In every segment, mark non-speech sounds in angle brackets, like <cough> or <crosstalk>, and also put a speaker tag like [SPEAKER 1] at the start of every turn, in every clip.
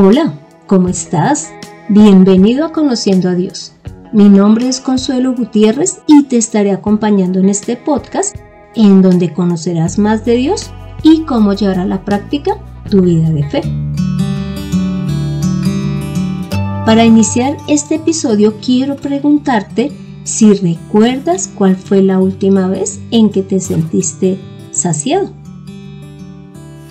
[SPEAKER 1] Hola, ¿cómo estás? Bienvenido a Conociendo a Dios. Mi nombre es Consuelo Gutiérrez y te estaré acompañando en este podcast en donde conocerás más de Dios y cómo llevar a la práctica tu vida de fe. Para iniciar este episodio quiero preguntarte si recuerdas cuál fue la última vez en que te sentiste saciado.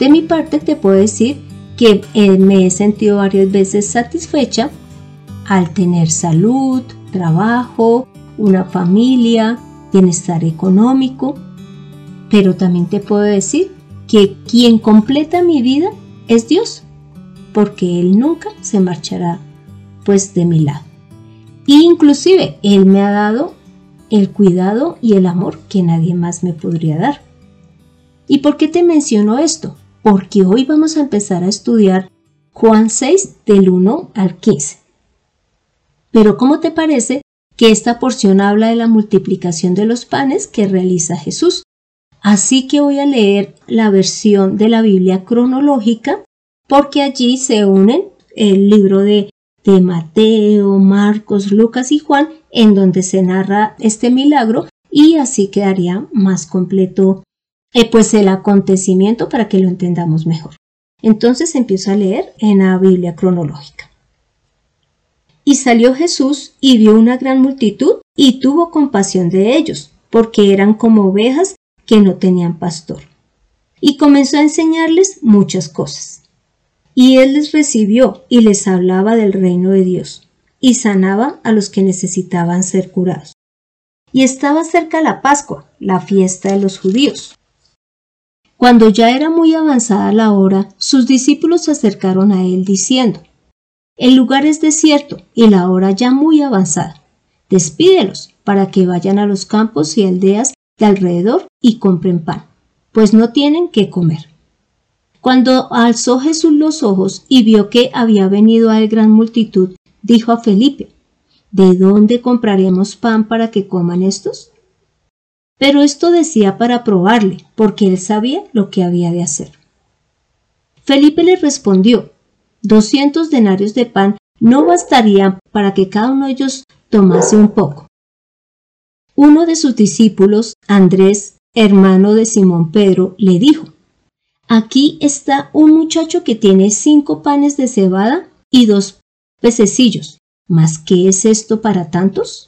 [SPEAKER 1] De mi parte te puedo decir que eh, me he sentido varias veces satisfecha al tener salud, trabajo, una familia, bienestar económico, pero también te puedo decir que quien completa mi vida es Dios, porque Él nunca se marchará pues de mi lado. Y inclusive Él me ha dado el cuidado y el amor que nadie más me podría dar. ¿Y por qué te menciono esto? Porque hoy vamos a empezar a estudiar Juan 6 del 1 al 15. Pero ¿cómo te parece que esta porción habla de la multiplicación de los panes que realiza Jesús? Así que voy a leer la versión de la Biblia cronológica porque allí se unen el libro de, de Mateo, Marcos, Lucas y Juan en donde se narra este milagro y así quedaría más completo eh, pues el acontecimiento para que lo entendamos mejor. Entonces empiezo a leer en la Biblia cronológica. Y salió Jesús y vio una gran multitud y tuvo compasión de ellos, porque eran como ovejas que no tenían pastor. Y comenzó a enseñarles muchas cosas. Y él les recibió y les hablaba del reino de Dios, y sanaba a los que necesitaban ser curados. Y estaba cerca la Pascua, la fiesta de los judíos. Cuando ya era muy avanzada la hora, sus discípulos se acercaron a él diciendo, El lugar es desierto y la hora ya muy avanzada. Despídelos para que vayan a los campos y aldeas de alrededor y compren pan, pues no tienen qué comer. Cuando alzó Jesús los ojos y vio que había venido a él gran multitud, dijo a Felipe, ¿De dónde compraremos pan para que coman estos? Pero esto decía para probarle, porque él sabía lo que había de hacer. Felipe le respondió, doscientos denarios de pan no bastarían para que cada uno de ellos tomase un poco. Uno de sus discípulos, Andrés, hermano de Simón Pedro, le dijo, Aquí está un muchacho que tiene cinco panes de cebada y dos pececillos. ¿Mas qué es esto para tantos?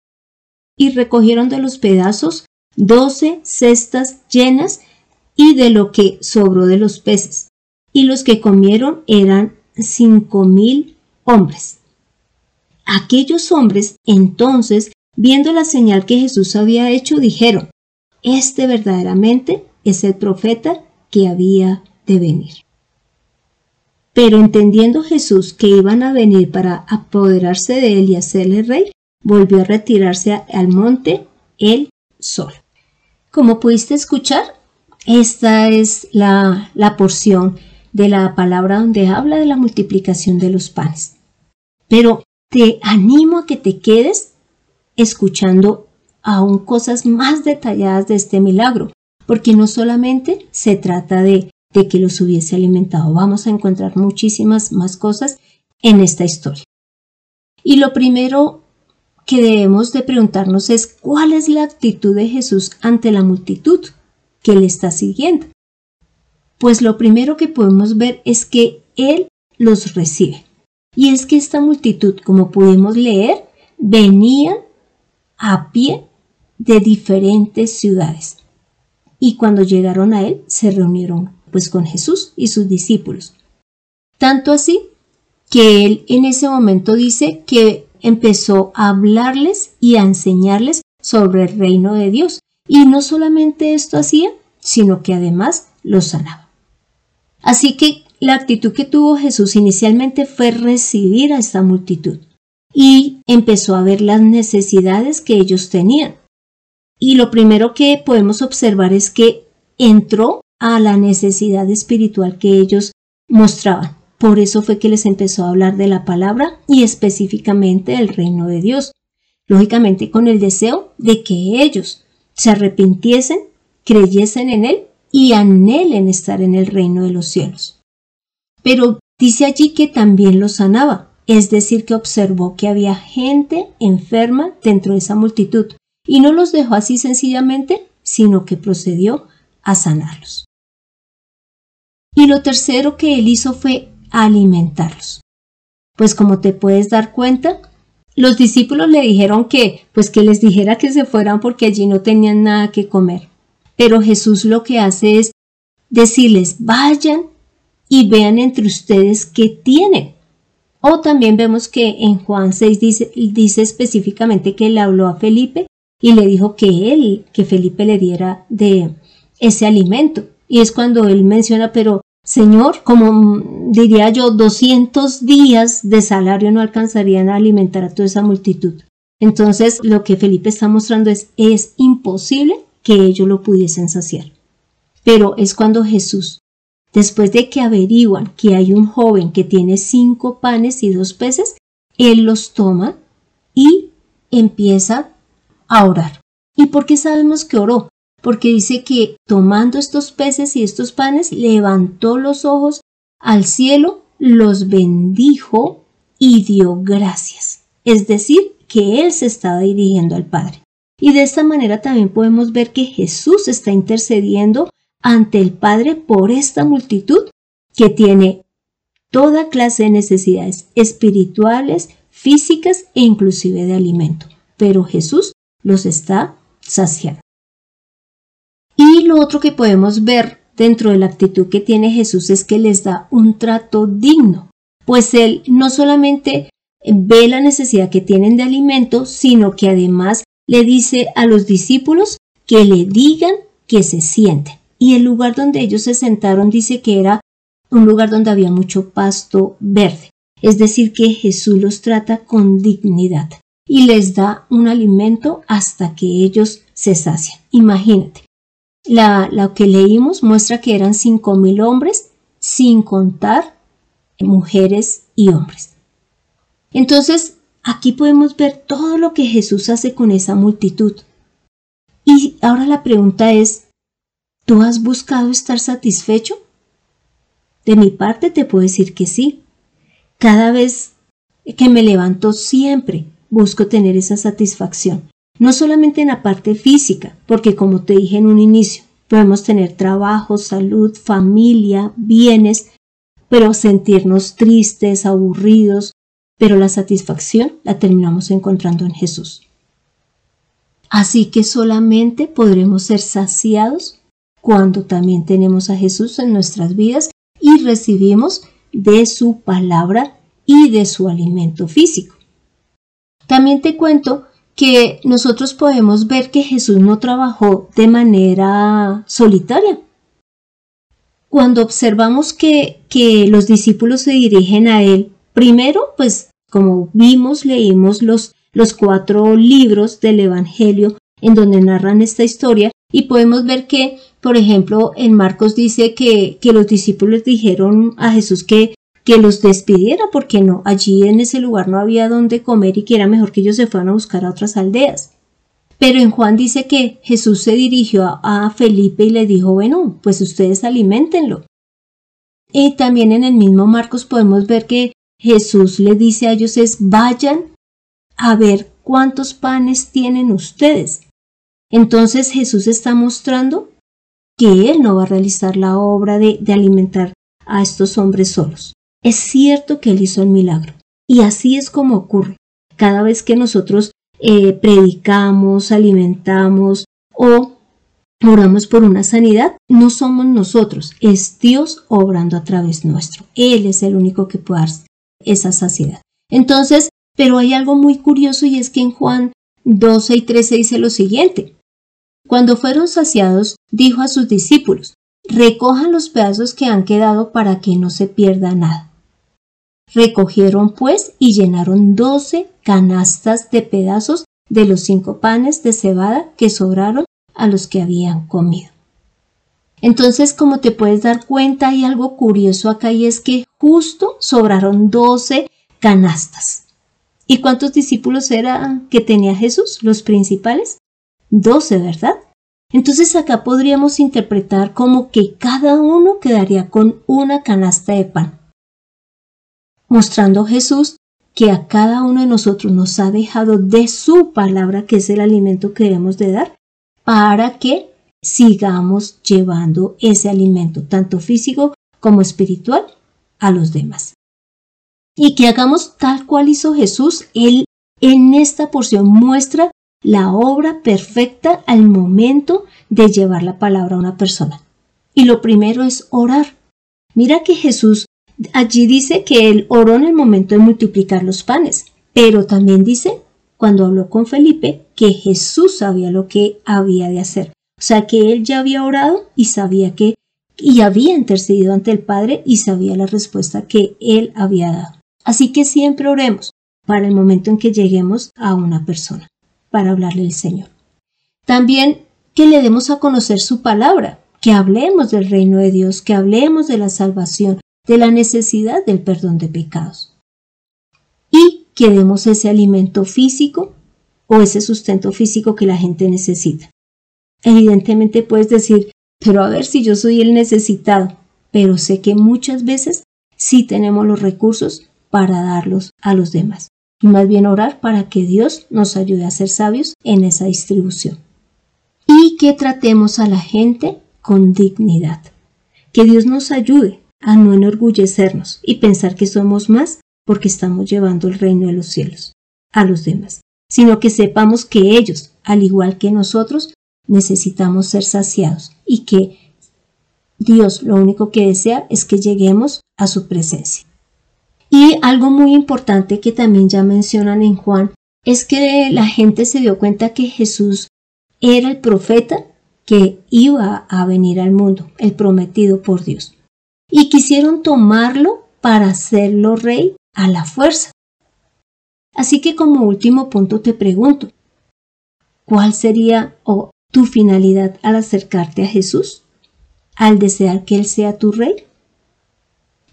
[SPEAKER 1] y recogieron de los pedazos doce cestas llenas y de lo que sobró de los peces. Y los que comieron eran cinco mil hombres. Aquellos hombres entonces, viendo la señal que Jesús había hecho, dijeron, Este verdaderamente es el profeta que había de venir. Pero entendiendo Jesús que iban a venir para apoderarse de él y hacerle rey, volvió a retirarse al monte él solo. Como pudiste escuchar, esta es la, la porción de la palabra donde habla de la multiplicación de los panes. Pero te animo a que te quedes escuchando aún cosas más detalladas de este milagro, porque no solamente se trata de, de que los hubiese alimentado, vamos a encontrar muchísimas más cosas en esta historia. Y lo primero que debemos de preguntarnos es cuál es la actitud de Jesús ante la multitud que le está siguiendo. Pues lo primero que podemos ver es que Él los recibe. Y es que esta multitud, como pudimos leer, venía a pie de diferentes ciudades. Y cuando llegaron a Él, se reunieron pues con Jesús y sus discípulos. Tanto así que Él en ese momento dice que empezó a hablarles y a enseñarles sobre el reino de Dios. Y no solamente esto hacía, sino que además los sanaba. Así que la actitud que tuvo Jesús inicialmente fue recibir a esta multitud y empezó a ver las necesidades que ellos tenían. Y lo primero que podemos observar es que entró a la necesidad espiritual que ellos mostraban. Por eso fue que les empezó a hablar de la palabra y específicamente del reino de Dios. Lógicamente con el deseo de que ellos se arrepintiesen, creyesen en Él y anhelen estar en el reino de los cielos. Pero dice allí que también los sanaba, es decir, que observó que había gente enferma dentro de esa multitud y no los dejó así sencillamente, sino que procedió a sanarlos. Y lo tercero que él hizo fue alimentarlos. Pues como te puedes dar cuenta, los discípulos le dijeron que, pues que les dijera que se fueran porque allí no tenían nada que comer. Pero Jesús lo que hace es decirles, vayan y vean entre ustedes qué tienen. O también vemos que en Juan 6 dice, dice específicamente que le habló a Felipe y le dijo que él, que Felipe le diera de ese alimento. Y es cuando él menciona, pero Señor, como diría yo, 200 días de salario no alcanzarían a alimentar a toda esa multitud. Entonces, lo que Felipe está mostrando es, es imposible que ellos lo pudiesen saciar. Pero es cuando Jesús, después de que averiguan que hay un joven que tiene cinco panes y dos peces, él los toma y empieza a orar. ¿Y por qué sabemos que oró? Porque dice que tomando estos peces y estos panes, levantó los ojos al cielo, los bendijo y dio gracias. Es decir, que Él se estaba dirigiendo al Padre. Y de esta manera también podemos ver que Jesús está intercediendo ante el Padre por esta multitud que tiene toda clase de necesidades espirituales, físicas e inclusive de alimento. Pero Jesús los está saciando. Y lo otro que podemos ver dentro de la actitud que tiene Jesús es que les da un trato digno, pues Él no solamente ve la necesidad que tienen de alimento, sino que además le dice a los discípulos que le digan que se sienten. Y el lugar donde ellos se sentaron dice que era un lugar donde había mucho pasto verde. Es decir, que Jesús los trata con dignidad y les da un alimento hasta que ellos se sacian. Imagínate, la, que leímos muestra que eran cinco mil hombres, sin contar mujeres y hombres. Entonces, aquí podemos ver todo lo que Jesús hace con esa multitud. Y ahora la pregunta es, ¿tú has buscado estar satisfecho? De mi parte te puedo decir que sí. Cada vez que me levanto siempre busco tener esa satisfacción no solamente en la parte física, porque como te dije en un inicio, podemos tener trabajo, salud, familia, bienes, pero sentirnos tristes, aburridos, pero la satisfacción la terminamos encontrando en Jesús. Así que solamente podremos ser saciados cuando también tenemos a Jesús en nuestras vidas y recibimos de su palabra y de su alimento físico. También te cuento que nosotros podemos ver que Jesús no trabajó de manera solitaria. Cuando observamos que, que los discípulos se dirigen a Él, primero, pues como vimos, leímos los, los cuatro libros del Evangelio en donde narran esta historia y podemos ver que, por ejemplo, en Marcos dice que, que los discípulos dijeron a Jesús que que los despidiera porque no, allí en ese lugar no había donde comer y que era mejor que ellos se fueran a buscar a otras aldeas. Pero en Juan dice que Jesús se dirigió a Felipe y le dijo, bueno, pues ustedes alimentenlo. Y también en el mismo Marcos podemos ver que Jesús le dice a ellos es, vayan a ver cuántos panes tienen ustedes. Entonces Jesús está mostrando que Él no va a realizar la obra de, de alimentar a estos hombres solos. Es cierto que Él hizo el milagro. Y así es como ocurre. Cada vez que nosotros eh, predicamos, alimentamos o oramos por una sanidad, no somos nosotros, es Dios obrando a través nuestro. Él es el único que puede dar esa saciedad. Entonces, pero hay algo muy curioso y es que en Juan 12 y 13 dice lo siguiente. Cuando fueron saciados, dijo a sus discípulos, recojan los pedazos que han quedado para que no se pierda nada. Recogieron pues y llenaron doce canastas de pedazos de los cinco panes de cebada que sobraron a los que habían comido. Entonces, como te puedes dar cuenta, hay algo curioso acá y es que justo sobraron doce canastas. ¿Y cuántos discípulos eran que tenía Jesús? Los principales. Doce, ¿verdad? Entonces acá podríamos interpretar como que cada uno quedaría con una canasta de pan, mostrando Jesús que a cada uno de nosotros nos ha dejado de su palabra, que es el alimento que debemos de dar, para que sigamos llevando ese alimento, tanto físico como espiritual, a los demás. Y que hagamos tal cual hizo Jesús, Él en esta porción muestra la obra perfecta al momento de llevar la palabra a una persona. Y lo primero es orar. Mira que Jesús allí dice que él oró en el momento de multiplicar los panes, pero también dice, cuando habló con Felipe, que Jesús sabía lo que había de hacer. O sea que él ya había orado y sabía que y había intercedido ante el Padre y sabía la respuesta que él había dado. Así que siempre oremos para el momento en que lleguemos a una persona para hablarle al Señor. También que le demos a conocer su palabra, que hablemos del reino de Dios, que hablemos de la salvación, de la necesidad del perdón de pecados. Y que demos ese alimento físico o ese sustento físico que la gente necesita. Evidentemente puedes decir, pero a ver si yo soy el necesitado, pero sé que muchas veces sí tenemos los recursos para darlos a los demás y más bien orar para que Dios nos ayude a ser sabios en esa distribución. Y que tratemos a la gente con dignidad. Que Dios nos ayude a no enorgullecernos y pensar que somos más porque estamos llevando el reino de los cielos a los demás, sino que sepamos que ellos, al igual que nosotros, necesitamos ser saciados y que Dios lo único que desea es que lleguemos a su presencia. Y algo muy importante que también ya mencionan en Juan es que la gente se dio cuenta que Jesús era el profeta que iba a venir al mundo, el prometido por Dios. Y quisieron tomarlo para hacerlo rey a la fuerza. Así que como último punto te pregunto, ¿cuál sería tu finalidad al acercarte a Jesús? ¿Al desear que Él sea tu rey?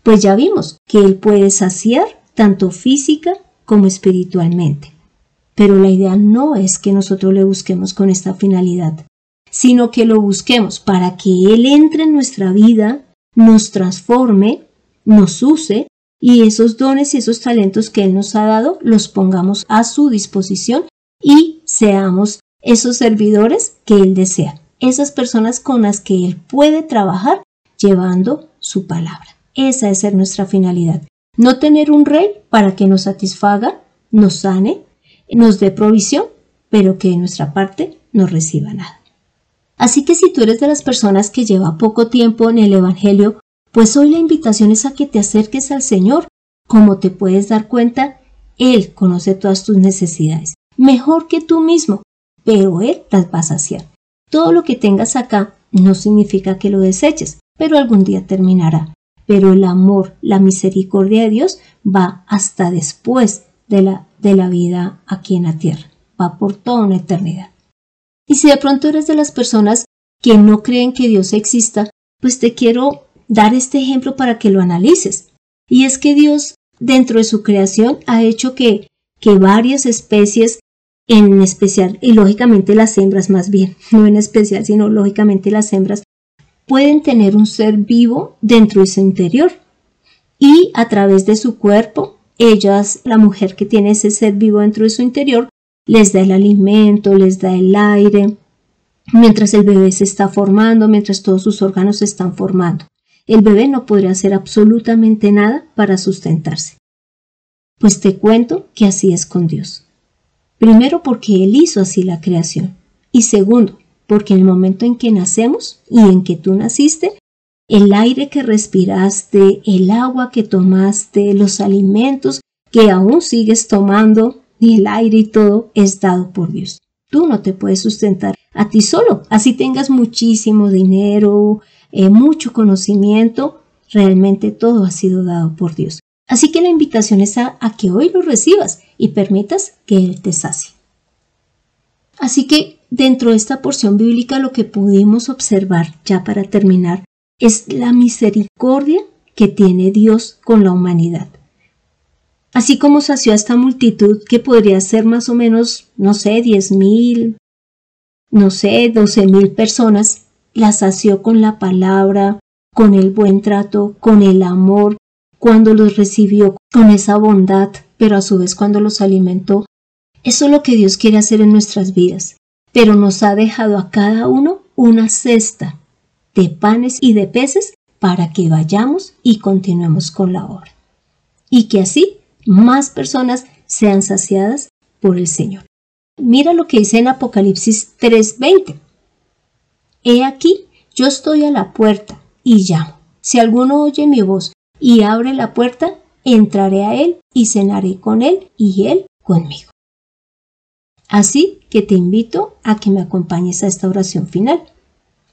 [SPEAKER 1] pues ya vimos que Él puede saciar tanto física como espiritualmente. Pero la idea no es que nosotros le busquemos con esta finalidad, sino que lo busquemos para que Él entre en nuestra vida, nos transforme, nos use y esos dones y esos talentos que Él nos ha dado los pongamos a su disposición y seamos esos servidores que Él desea, esas personas con las que Él puede trabajar llevando su palabra. Esa es nuestra finalidad. No tener un rey para que nos satisfaga, nos sane, nos dé provisión, pero que de nuestra parte no reciba nada. Así que si tú eres de las personas que lleva poco tiempo en el Evangelio, pues hoy la invitación es a que te acerques al Señor. Como te puedes dar cuenta, Él conoce todas tus necesidades, mejor que tú mismo, pero Él las va a saciar. Todo lo que tengas acá no significa que lo deseches, pero algún día terminará pero el amor, la misericordia de Dios va hasta después de la, de la vida aquí en la tierra, va por toda una eternidad. Y si de pronto eres de las personas que no creen que Dios exista, pues te quiero dar este ejemplo para que lo analices. Y es que Dios, dentro de su creación, ha hecho que, que varias especies, en especial, y lógicamente las hembras más bien, <laughs> no en especial, sino lógicamente las hembras, pueden tener un ser vivo dentro de su interior y a través de su cuerpo, ellas, la mujer que tiene ese ser vivo dentro de su interior, les da el alimento, les da el aire, mientras el bebé se está formando, mientras todos sus órganos se están formando. El bebé no podría hacer absolutamente nada para sustentarse. Pues te cuento que así es con Dios. Primero porque Él hizo así la creación. Y segundo, porque en el momento en que nacemos y en que tú naciste, el aire que respiraste, el agua que tomaste, los alimentos que aún sigues tomando y el aire y todo es dado por Dios. Tú no te puedes sustentar a ti solo. Así tengas muchísimo dinero, eh, mucho conocimiento, realmente todo ha sido dado por Dios. Así que la invitación es a, a que hoy lo recibas y permitas que Él te sacie. Así que dentro de esta porción bíblica lo que pudimos observar ya para terminar es la misericordia que tiene Dios con la humanidad. Así como sació a esta multitud que podría ser más o menos, no sé, diez mil, no sé, doce mil personas, la sació con la palabra, con el buen trato, con el amor, cuando los recibió con esa bondad, pero a su vez cuando los alimentó. Eso es lo que Dios quiere hacer en nuestras vidas, pero nos ha dejado a cada uno una cesta de panes y de peces para que vayamos y continuemos con la obra. Y que así más personas sean saciadas por el Señor. Mira lo que dice en Apocalipsis 3:20. He aquí, yo estoy a la puerta y llamo. Si alguno oye mi voz y abre la puerta, entraré a él y cenaré con él y él conmigo. Así que te invito a que me acompañes a esta oración final.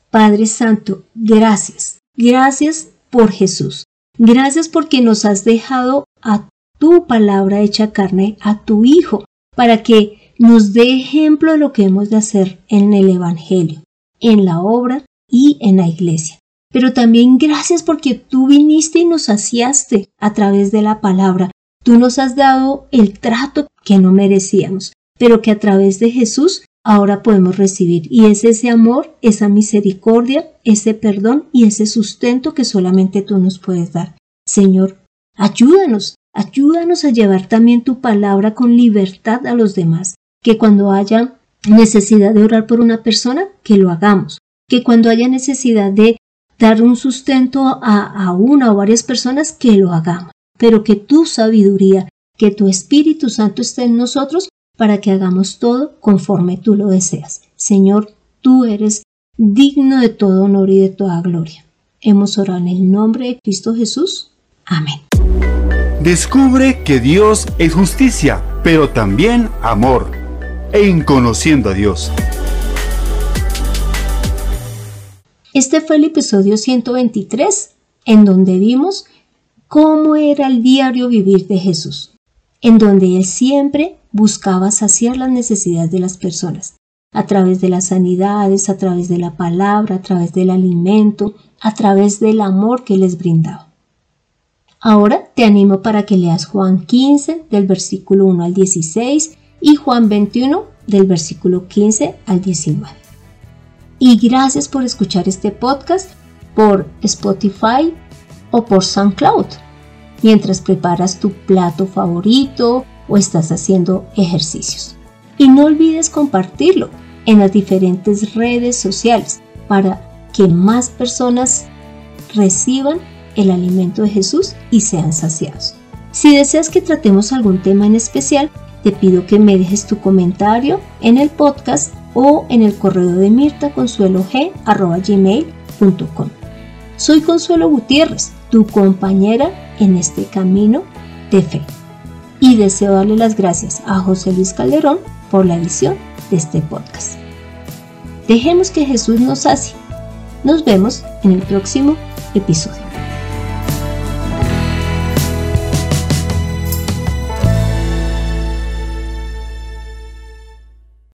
[SPEAKER 1] Padre Santo, gracias. Gracias por Jesús. Gracias porque nos has dejado a tu palabra hecha carne, a tu Hijo, para que nos dé ejemplo de lo que hemos de hacer en el Evangelio, en la obra y en la iglesia. Pero también gracias porque tú viniste y nos saciaste a través de la palabra. Tú nos has dado el trato que no merecíamos, pero que a través de Jesús ahora podemos recibir. Y es ese amor, esa misericordia, ese perdón y ese sustento que solamente tú nos puedes dar. Señor, ayúdanos, ayúdanos a llevar también tu palabra con libertad a los demás, que cuando haya necesidad de orar por una persona, que lo hagamos, que cuando haya necesidad de dar un sustento a, una o varias personas, que lo hagamos, pero que tu sabiduría, que tu Espíritu Santo esté en nosotros para que hagamos todo conforme tú lo deseas. Señor, tú eres digno de todo honor y de toda gloria. Hemos orado en el nombre de Cristo Jesús. Amén.
[SPEAKER 2] Descubre que Dios es justicia, pero también amor. En conociendo a Dios.
[SPEAKER 1] Este fue el episodio 123, en donde vimos cómo era el diario vivir de Jesús, en donde Él siempre buscaba saciar las necesidades de las personas, a través de las sanidades, a través de la palabra, a través del alimento, a través del amor que les brindaba. Ahora te animo para que leas Juan 15 del versículo 1 al 16 y Juan 21 del versículo 15 al 19. Y gracias por escuchar este podcast por Spotify o por SoundCloud mientras preparas tu plato favorito o estás haciendo ejercicios. Y no olvides compartirlo en las diferentes redes sociales para que más personas reciban el alimento de Jesús y sean saciados. Si deseas que tratemos algún tema en especial, te pido que me dejes tu comentario en el podcast o en el correo de mirtaconsuelog.gmail.com. Soy Consuelo Gutiérrez, tu compañera en este camino de fe. Y deseo darle las gracias a José Luis Calderón por la edición de este podcast. Dejemos que Jesús nos sacie. Nos vemos en el próximo episodio.